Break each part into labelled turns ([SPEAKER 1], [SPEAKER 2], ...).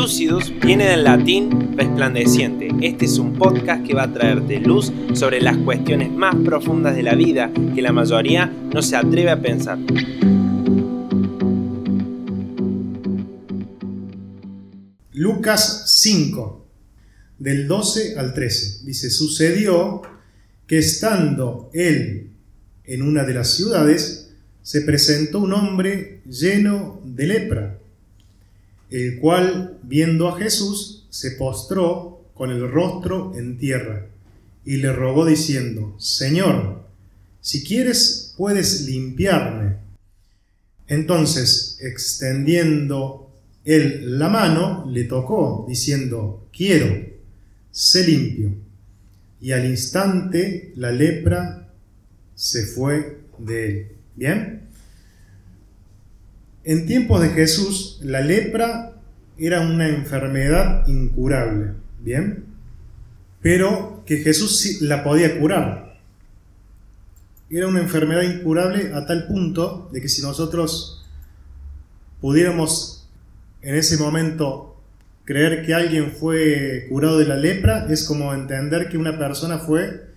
[SPEAKER 1] Lucidus viene del latín resplandeciente. Este es un podcast que va a traerte luz sobre las cuestiones más profundas de la vida que la mayoría no se atreve a pensar.
[SPEAKER 2] Lucas 5, del 12 al 13. Dice, sucedió que estando él en una de las ciudades, se presentó un hombre lleno de lepra el cual, viendo a Jesús, se postró con el rostro en tierra y le rogó diciendo, Señor, si quieres puedes limpiarme. Entonces, extendiendo él la mano, le tocó, diciendo, quiero, sé limpio. Y al instante la lepra se fue de él. ¿Bien? En tiempos de Jesús, la lepra era una enfermedad incurable, ¿bien? Pero que Jesús la podía curar. Era una enfermedad incurable a tal punto de que si nosotros pudiéramos en ese momento creer que alguien fue curado de la lepra, es como entender que una persona fue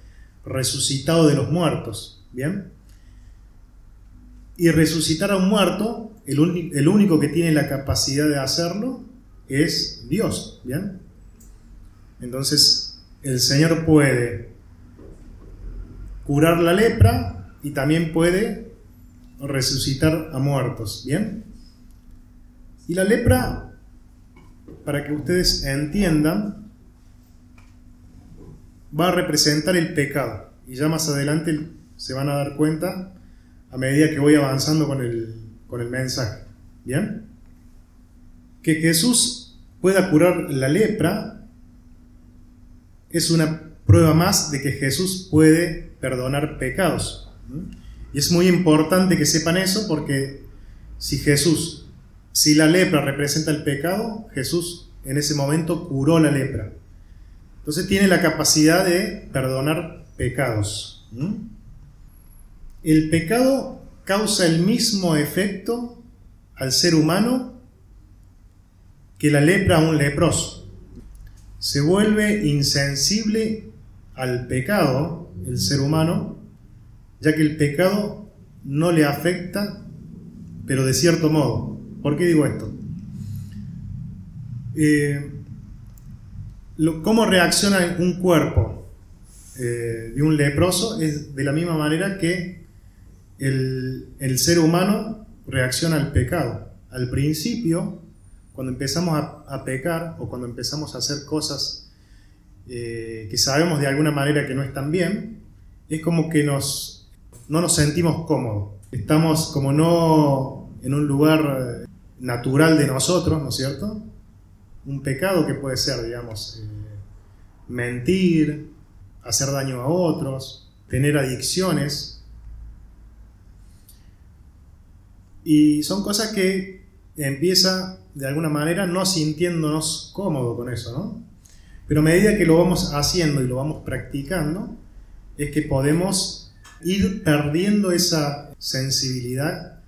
[SPEAKER 2] resucitado de los muertos, ¿bien? Y resucitar a un muerto el, único que tiene la capacidad de hacerlo es Dios, ¿bien? Entonces, el Señor puede curar la lepra y también puede resucitar a muertos, ¿bien? Y la lepra, para que ustedes entiendan, va a representar el pecado. Y ya más adelante se van a dar cuenta a medida que voy avanzando con el, con el mensaje. ¿Bien? Que Jesús pueda curar la lepra es una prueba más de que Jesús puede perdonar pecados. Y es muy importante que sepan eso porque si Jesús, si la lepra representa el pecado, Jesús en ese momento curó la lepra. Entonces tiene la capacidad de perdonar pecados. El pecado causa el mismo efecto al ser humano que la lepra a un leproso. Se vuelve insensible al pecado el ser humano, ya que el pecado no le afecta, pero de cierto modo. ¿Por qué digo esto? Eh, ¿Cómo reacciona un cuerpo eh, de un leproso? Es de la misma manera que el, ser humano reacciona al pecado. Al principio, cuando empezamos a, pecar o cuando empezamos a hacer cosas eh, que sabemos de alguna manera que no están bien, es como que nos, no nos sentimos cómodos. Estamos como no en un lugar eh, natural de nosotros, ¿no es cierto? Un pecado que puede ser, digamos, eh, mentir, hacer daño a otros, tener adicciones, Y son cosas que empieza de alguna manera no sintiéndonos cómodos con eso, ¿no? Pero a medida que lo vamos haciendo y lo vamos practicando, es que podemos ir perdiendo esa sensibilidad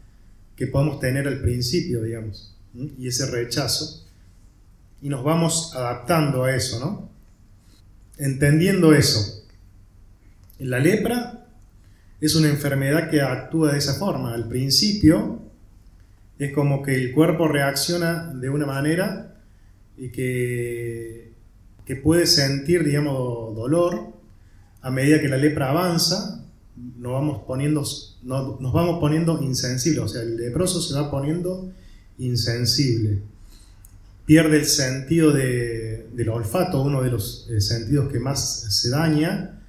[SPEAKER 2] que podemos tener al principio, digamos, y ese rechazo, y nos vamos adaptando a eso, ¿no? Entendiendo eso. La lepra es una enfermedad que actúa de esa forma. Al principio es como que el cuerpo reacciona de una manera y que, que puede sentir, digamos, dolor. A medida que la lepra avanza, nos vamos poniendo, nos vamos poniendo insensibles. O sea, el leproso se va poniendo insensible. Pierde el sentido del olfato, uno de los eh, sentidos que más se daña,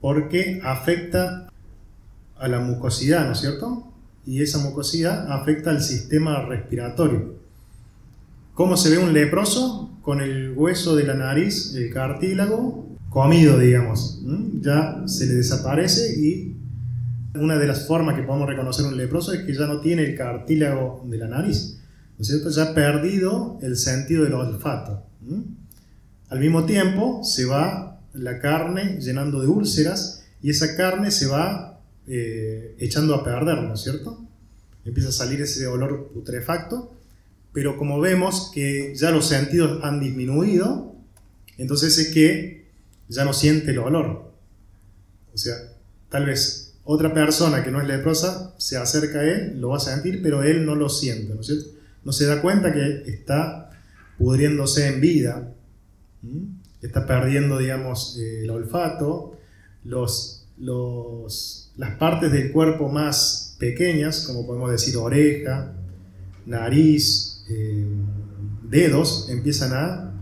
[SPEAKER 2] porque afecta a la mucosidad, ¿no es cierto? Y esa mucosidad afecta al sistema respiratorio. ¿Cómo se ve un leproso? Con el hueso de la nariz, el cartílago, comido, digamos. Ya se le desaparece y una de las formas que podemos reconocer un leproso es que ya no tiene el cartílago de la nariz. ¿No es cierto? Ya ha perdido el sentido del olfato. Al mismo tiempo se va la carne llenando de úlceras y esa carne se va eh, echando a perder, ¿no es cierto? Empieza a salir ese olor putrefacto pero como vemos que ya los sentidos han disminuido, entonces es que ya no siente el olor. O sea, tal vez otra persona que no es leprosa se acerca a él, lo va a sentir, pero él no lo siente, ¿no es cierto? No se da cuenta que está pudriéndose en vida, está perdiendo, digamos, eh, el olfato, los, los, las partes del cuerpo más pequeñas, como podemos decir oreja, nariz, eh, dedos empiezan a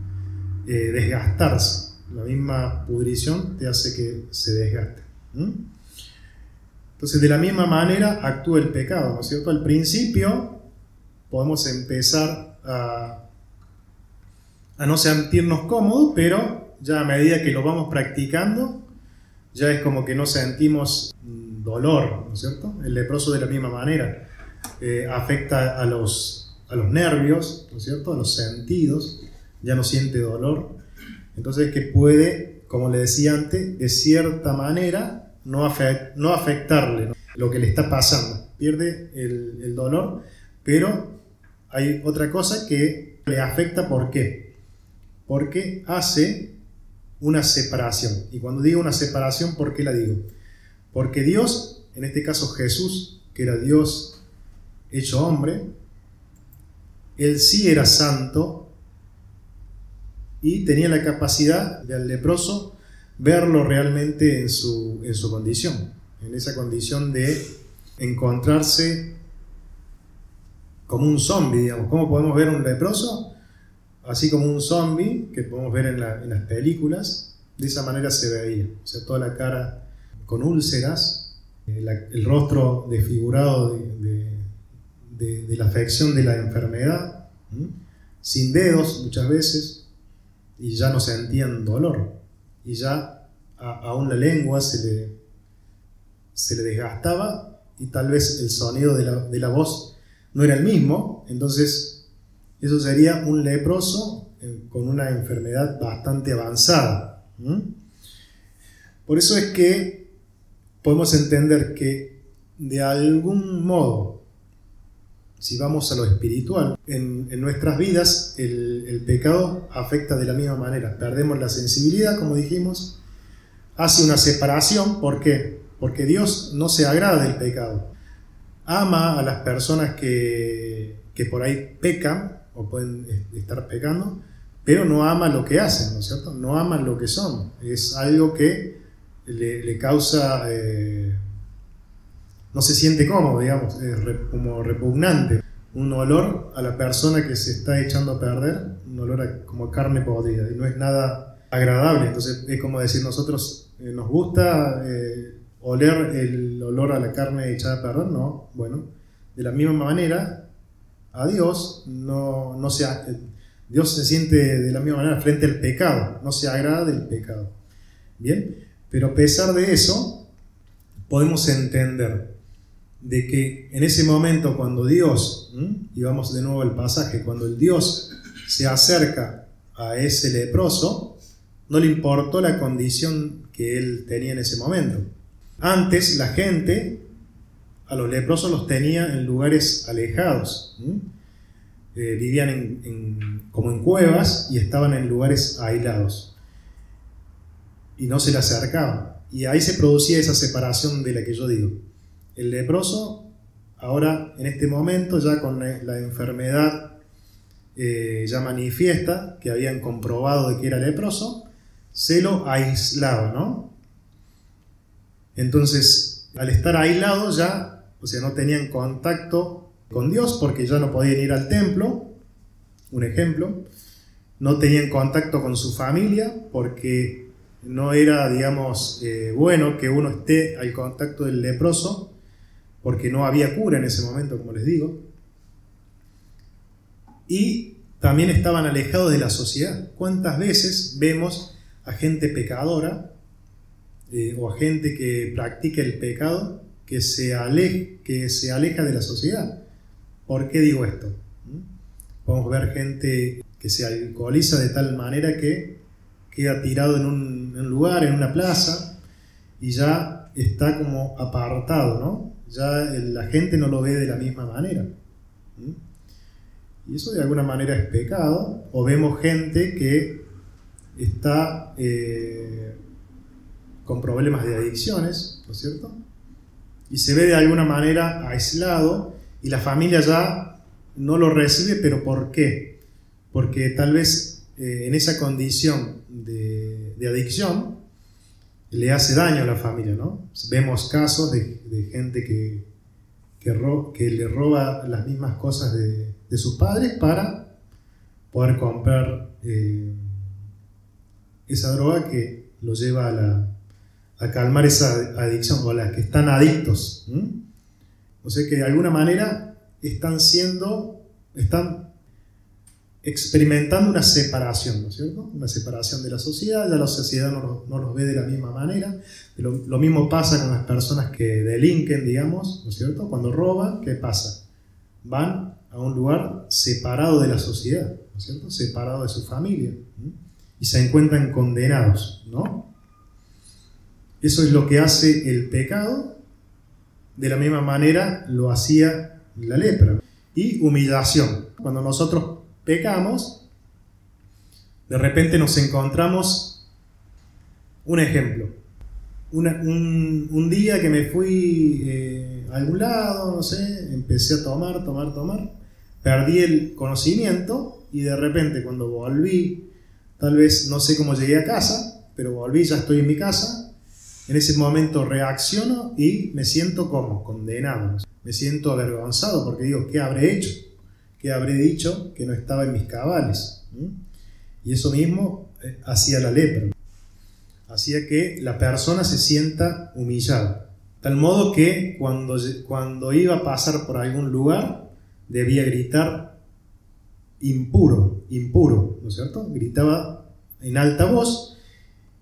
[SPEAKER 2] eh, desgastarse. La misma pudrición te hace que se desgaste. Entonces, de la misma manera actúa el pecado, ¿no es cierto? Al principio podemos empezar a, a no sentirnos cómodos, pero ya a medida que lo vamos practicando, ya es como que no sentimos dolor, ¿no es cierto? El leproso de la misma manera eh, afecta a los a los nervios, ¿no es cierto? A los sentidos, ya no siente dolor. Entonces que puede, como le decía antes, de cierta manera no, no afectarle lo que le está pasando. Pierde el, el dolor, pero hay otra cosa que le afecta, ¿por qué? Porque hace una separación. Y cuando digo una separación, ¿por qué la digo? Porque Dios, en este caso Jesús, que era Dios hecho hombre, él sí era santo y tenía la capacidad del leproso verlo realmente en su, en su condición, en esa condición de encontrarse como un zombie, digamos. ¿Cómo podemos ver un leproso? Así como un zombie que podemos ver en, las películas, de esa manera se veía. O sea, toda la cara con úlceras, eh, el rostro desfigurado de de, la afección de la enfermedad, sin dedos muchas veces, y ya no sentían dolor, y ya aún la lengua se le, se le desgastaba y tal vez el sonido de la, voz no era el mismo, entonces eso sería un leproso eh, con una enfermedad bastante avanzada. Por eso es que podemos entender que de algún modo si vamos a lo espiritual, en, nuestras vidas el, pecado afecta de la misma manera. Perdemos la sensibilidad, como dijimos, hace una separación. ¿Por qué? Porque Dios no se agrada del pecado. Ama a las personas que, por ahí pecan o pueden estar pecando, pero no ama lo que hacen, ¿no es cierto? No aman lo que son. Es algo que le, causa... Eh, no se siente cómodo, digamos, como repugnante. Un olor a la persona que se está echando a perder, un olor a, como carne podrida, y no es nada agradable. Entonces es como decir, nosotros eh, nos gusta eh, oler el olor a la carne echada a perder, no, bueno, de la misma manera, a Dios no, no se, Dios se siente de la misma manera frente al pecado, no se agrada del pecado. Bien, pero a pesar de eso, podemos entender de que en ese momento cuando Dios, y vamos de nuevo al pasaje, cuando el Dios se acerca a ese leproso, no le importó la condición que él tenía en ese momento. Antes la gente a los leprosos los tenía en lugares alejados. Eh, vivían como en cuevas y estaban en lugares aislados. Y no se le acercaban. Y ahí se producía esa separación de la que yo digo. El leproso, ahora en este momento, ya con la enfermedad eh, ya manifiesta, que habían comprobado de que era leproso, se lo aislaba, ¿no? Entonces, al estar aislado ya, o sea, no tenían contacto con Dios porque ya no podían ir al templo, un ejemplo, no tenían contacto con su familia porque no era, digamos, eh, bueno que uno esté al contacto del leproso porque no había cura en ese momento, como les digo. Y también estaban alejados de la sociedad. ¿Cuántas veces vemos a gente pecadora eh, o a gente que practica el pecado que se, que se aleja de la sociedad? ¿Por qué digo esto? ¿Mm? Podemos ver gente que se alcoholiza de tal manera que queda tirado en un lugar, en una plaza, y ya está como apartado, ¿no? ya la gente no lo ve de la misma manera. Y eso de alguna manera es pecado. O vemos gente que está eh, con problemas de adicciones, ¿no es cierto? Y se ve de alguna manera aislado y la familia ya no lo recibe, pero ¿por qué? Porque tal vez eh, en esa condición de, adicción le hace daño a la familia, ¿no? Vemos casos de, gente que, que, le roba las mismas cosas de, sus padres para poder comprar eh, esa droga que lo lleva a, calmar esa adicción o a las que están adictos. O sea que de alguna manera están siendo, están experimentando una separación, ¿no es cierto? Una separación de la sociedad, ya la sociedad no, no los ve de la misma manera. Lo, lo, mismo pasa con las personas que delinquen, digamos, ¿no es cierto? Cuando roban, ¿qué pasa? Van a un lugar separado de la sociedad, ¿no es cierto? Separado de su familia. Y se encuentran condenados, ¿no? Eso es lo que hace el pecado. De la misma manera lo hacía la lepra. Y humillación. Cuando nosotros pecamos, de repente nos encontramos un ejemplo. un, día que me fui eh, a algún lado, no sé, empecé a tomar, tomar, tomar, perdí el conocimiento y de repente cuando volví, tal vez no sé cómo llegué a casa, pero volví, ya estoy en mi casa, en ese momento reacciono y me siento como condenado, me siento avergonzado porque digo, ¿qué habré hecho? que habré dicho que no estaba en mis cabales. Y eso mismo eh, hacía la lepra. Hacía que la persona se sienta humillada. Tal modo que cuando, cuando iba a pasar por algún lugar, debía gritar impuro, impuro, ¿no es cierto? Gritaba en alta voz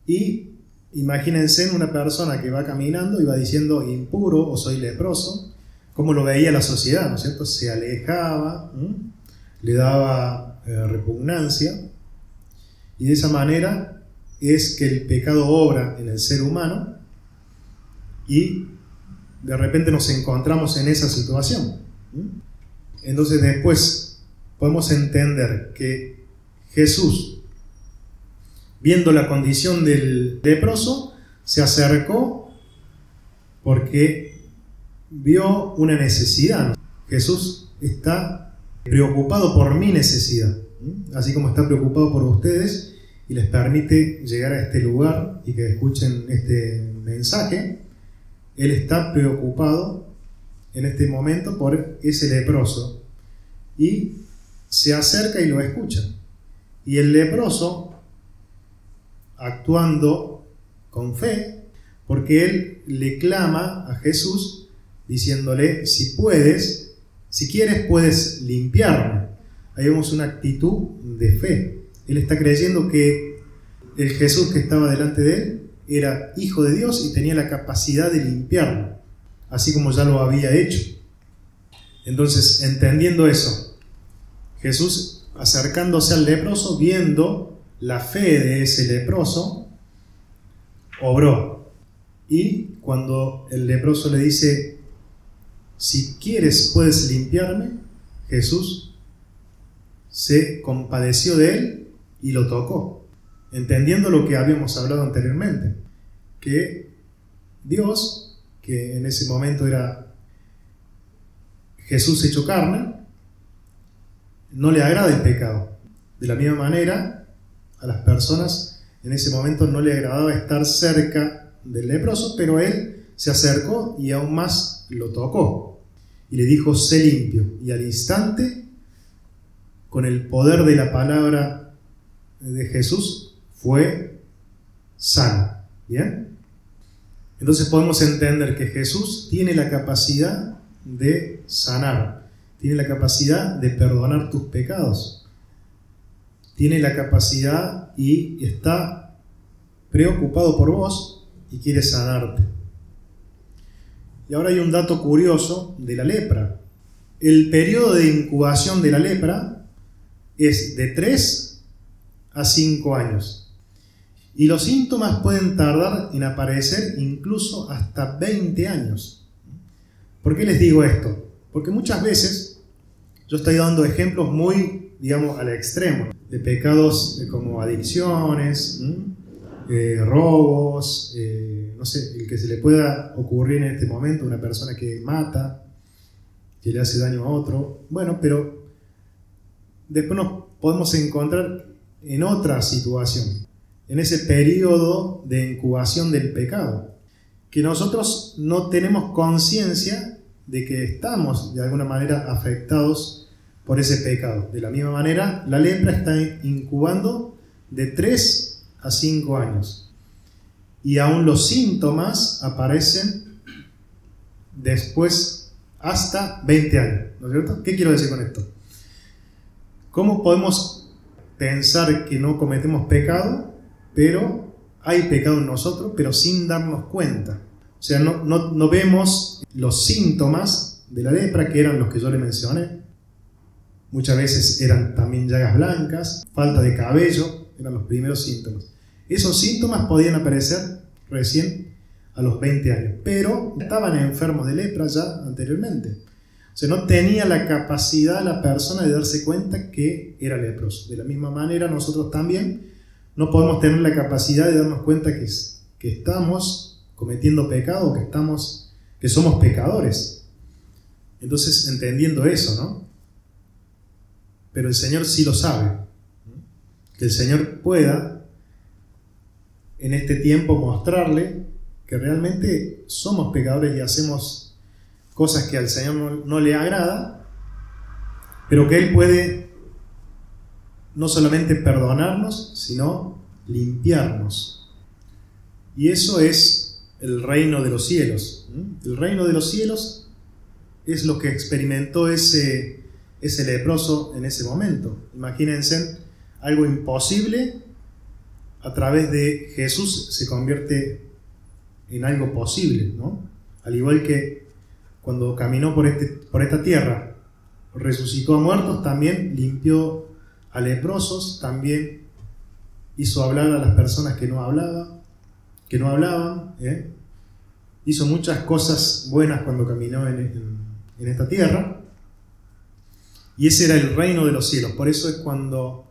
[SPEAKER 2] y imagínense una persona que va caminando y va diciendo impuro o soy leproso cómo lo veía la sociedad, ¿no es cierto? Se alejaba, le daba eh, repugnancia, y de esa manera es que el pecado obra en el ser humano y de repente nos encontramos en esa situación. Entonces después podemos entender que Jesús, viendo la condición del leproso, se acercó porque vio una necesidad. Jesús está preocupado por mi necesidad, así como está preocupado por ustedes y les permite llegar a este lugar y que escuchen este mensaje. Él está preocupado en este momento por ese leproso y se acerca y lo escucha. Y el leproso, actuando con fe, porque él le clama a Jesús diciéndole, si puedes, si quieres, puedes limpiarme. Ahí vemos una actitud de fe. Él está creyendo que el Jesús que estaba delante de él era hijo de Dios y tenía la capacidad de limpiarlo, así como ya lo había hecho. Entonces, entendiendo eso, Jesús acercándose al leproso, viendo la fe de ese leproso, obró. Y cuando el leproso le dice, si quieres puedes limpiarme, Jesús se compadeció de él y lo tocó, entendiendo lo que habíamos hablado anteriormente, que Dios, que en ese momento era Jesús hecho carne, no le agrada el pecado. De la misma manera, a las personas en ese momento no le agradaba estar cerca del leproso, pero él se acercó y aún más lo tocó y le dijo, sé limpio. Y al instante, con el poder de la palabra de Jesús, fue sano. ¿Bien? Entonces podemos entender que Jesús tiene la capacidad de sanar, tiene la capacidad de perdonar tus pecados, tiene la capacidad y está preocupado por vos y quiere sanarte. Y ahora hay un dato curioso de la lepra. El periodo de incubación de la lepra es de 3 a 5 años. Y los síntomas pueden tardar en aparecer incluso hasta 20 años. ¿Por qué les digo esto? Porque muchas veces Yo estoy dando ejemplos muy, digamos, al extremo, de pecados como adicciones, eh, robos, eh, no sé, el que se le pueda ocurrir en este momento, una persona que mata, que le hace daño a otro. Bueno, pero después nos podemos encontrar en otra situación, en ese periodo de incubación del pecado, que nosotros no tenemos conciencia de que estamos de alguna manera afectados por ese pecado. De la misma manera, la lepra está incubando de 3 a 5 años. Y aún los síntomas aparecen después hasta 20 años. ¿No es cierto? ¿Qué quiero decir con esto? ¿Cómo podemos pensar que no cometemos pecado, pero hay pecado en nosotros, pero sin darnos cuenta? O sea, no, no, vemos los síntomas de la lepra, que eran los que yo le mencioné. Muchas veces eran también llagas blancas, falta de cabello, eran los primeros síntomas. Esos síntomas podían aparecer recién a los 20 años, pero estaban enfermos de lepra ya anteriormente. O sea, no tenía la capacidad la persona de darse cuenta que era leproso. De la misma manera, nosotros también no podemos tener la capacidad de darnos cuenta que, que estamos cometiendo pecado, que, estamos, que somos pecadores. Entonces, entendiendo eso, ¿no? Pero el Señor sí lo sabe. Que el Señor pueda en este tiempo mostrarle que realmente somos pecadores y hacemos cosas que al Señor no, le agrada, pero que Él puede no solamente perdonarnos, sino limpiarnos. Y eso es el reino de los cielos. El reino de los cielos es lo que experimentó ese, ese leproso en ese momento. Imagínense algo imposible a través de Jesús se convierte en algo posible, ¿no? Al igual que cuando caminó por, este, por esta tierra, resucitó a muertos, también limpió a leprosos, también hizo hablar a las personas que no hablaban, que no hablaban, ¿eh? hizo muchas cosas buenas cuando caminó en, en esta tierra. Y ese era el reino de los cielos. Por eso es cuando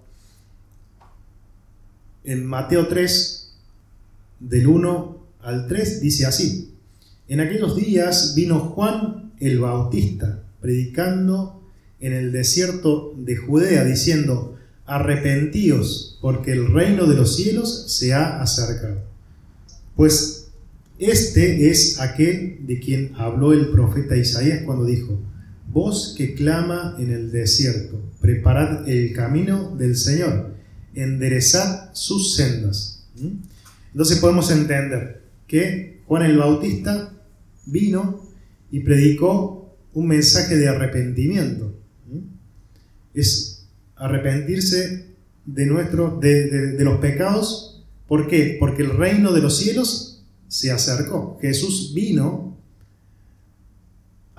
[SPEAKER 2] en Mateo 3, del 1 al 3, dice así. En aquellos días vino Juan el Bautista, predicando en el desierto de Judea, diciendo, arrepentíos, porque el reino de los cielos se ha acercado. Pues este es aquel de quien habló el profeta Isaías cuando dijo, voz que clama en el desierto, preparad el camino del Señor, enderezad sus sendas. ¿Mm? Entonces podemos entender que Juan el Bautista vino y predicó un mensaje de arrepentimiento. Es arrepentirse de, nuestro, de, los pecados. ¿Por qué? Porque el reino de los cielos se acercó. Jesús vino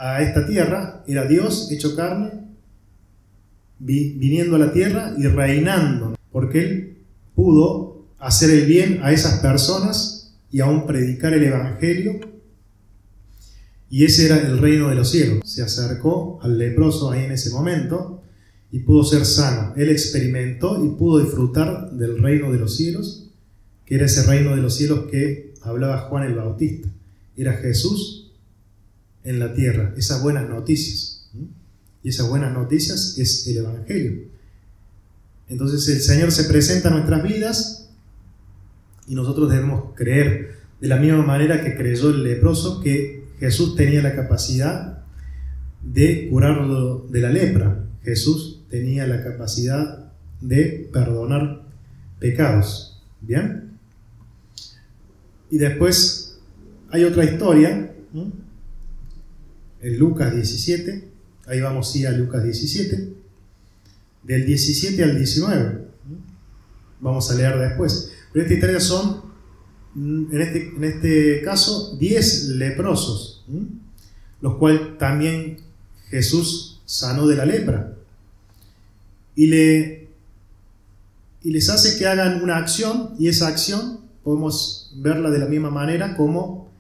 [SPEAKER 2] a esta tierra, era Dios hecho carne, viniendo a la tierra y reinando, porque Él pudo hacer el bien a esas personas y aún predicar el Evangelio y ese era el reino de los cielos. Se acercó al leproso ahí en ese momento y pudo ser sano. Él experimentó y pudo disfrutar del reino de los cielos, que era ese reino de los cielos que hablaba Juan el Bautista. Era Jesús en la tierra, esas buenas noticias. Y esas buenas noticias es el Evangelio. Entonces el Señor se presenta a nuestras vidas y nosotros debemos creer de la misma manera que creyó el leproso que Jesús tenía la capacidad de curarlo de la lepra. Jesús tenía la capacidad de perdonar pecados. ¿Bien? Y después hay otra historia, en Lucas 17, ahí vamos a a Lucas 17, del 17 al 19. Vamos a leer después. Pero esta historia son en este, en este caso, 10 leprosos, los cuales también Jesús sanó de la lepra. Y, le, y les hace que hagan una acción, y esa acción podemos verla de la misma manera como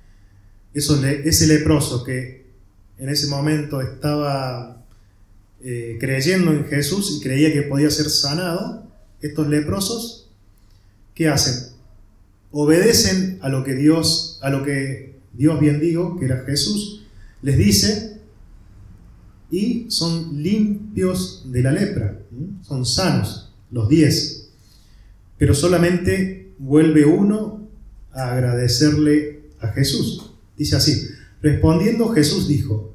[SPEAKER 2] ese leproso que en ese momento estaba eh, creyendo en Jesús y creía que podía ser sanado, estos leprosos, ¿qué hacen? Obedecen a lo que Dios, a lo que Dios bien dijo, que era Jesús, les dice, y son limpios de la lepra, son sanos, los diez. Pero solamente vuelve uno a agradecerle a Jesús. Dice así, respondiendo Jesús dijo,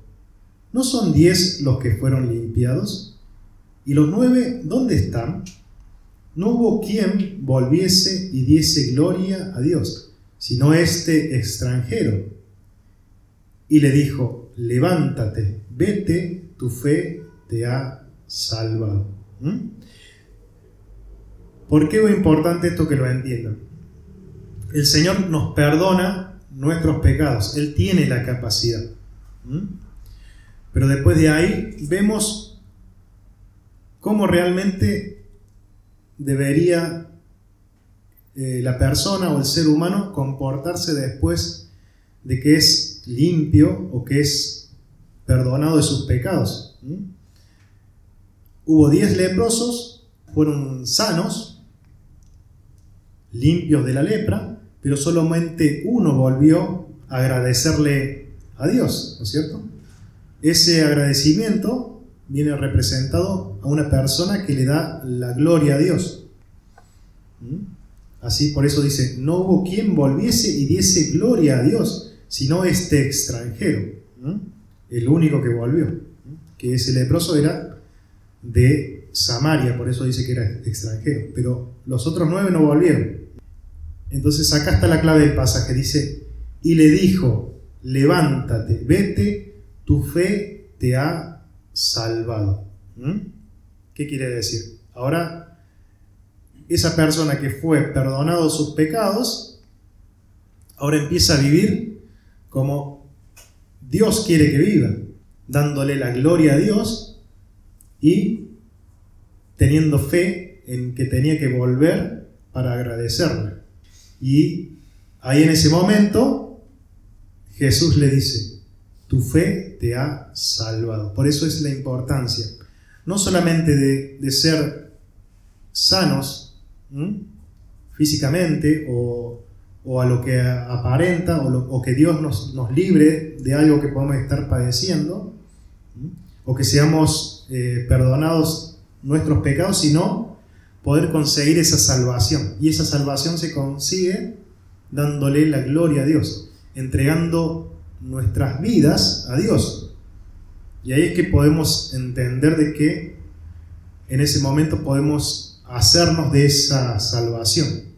[SPEAKER 2] ¿no son diez los que fueron limpiados? ¿Y los nueve dónde están? No hubo quien volviese y diese gloria a Dios, sino este extranjero. Y le dijo, levántate, vete, tu fe te ha salvado. ¿Mm? ¿Por qué es importante esto que lo entiendan? El Señor nos perdona nuestros pecados, Él tiene la capacidad. ¿Mm? Pero después de ahí vemos cómo realmente debería eh, la persona o el ser humano comportarse después de que es limpio o que es perdonado de sus pecados. Hubo diez leprosos, fueron sanos, limpios de la lepra, pero solamente uno volvió a agradecerle a Dios, ¿no es cierto? Ese agradecimiento viene representado a una persona que le da la gloria a Dios. Así por eso dice, no hubo quien volviese y diese gloria a Dios, sino este extranjero el único que volvió, que ese leproso era de Samaria, por eso dice que era extranjero, pero los otros nueve no volvieron. Entonces acá está la clave del pasaje, dice, y le dijo, levántate, vete, tu fe te ha salvado. ¿Mm? ¿Qué quiere decir? Ahora, esa persona que fue perdonado sus pecados, ahora empieza a vivir como Dios quiere que viva, dándole la gloria a Dios y teniendo fe en que tenía que volver para agradecerle. Y ahí en ese momento Jesús le dice, tu fe te ha salvado. Por eso es la importancia, no solamente de, ser sanos físicamente o o a lo que aparenta o, que Dios nos, libre de algo que podemos estar padeciendo, o que seamos eh, perdonados nuestros pecados, sino poder conseguir esa salvación. Y esa salvación se consigue dándole la gloria a Dios, entregando nuestras vidas a Dios. Y ahí es que podemos entender de que en ese momento podemos hacernos de esa salvación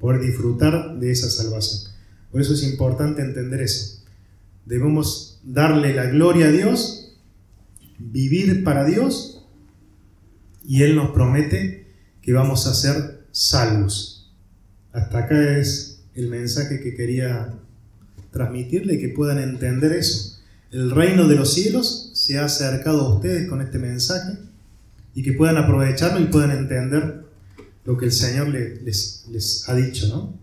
[SPEAKER 2] poder disfrutar de esa salvación. Por eso es importante entender eso. Debemos darle la gloria a Dios, vivir para Dios, y Él nos promete que vamos a ser salvos. Hasta acá es el mensaje que quería transmitirle, que puedan entender eso. El reino de los cielos se ha acercado a ustedes con este mensaje y que puedan aprovecharlo y puedan entender lo que el Señor les, les ha dicho, ¿no?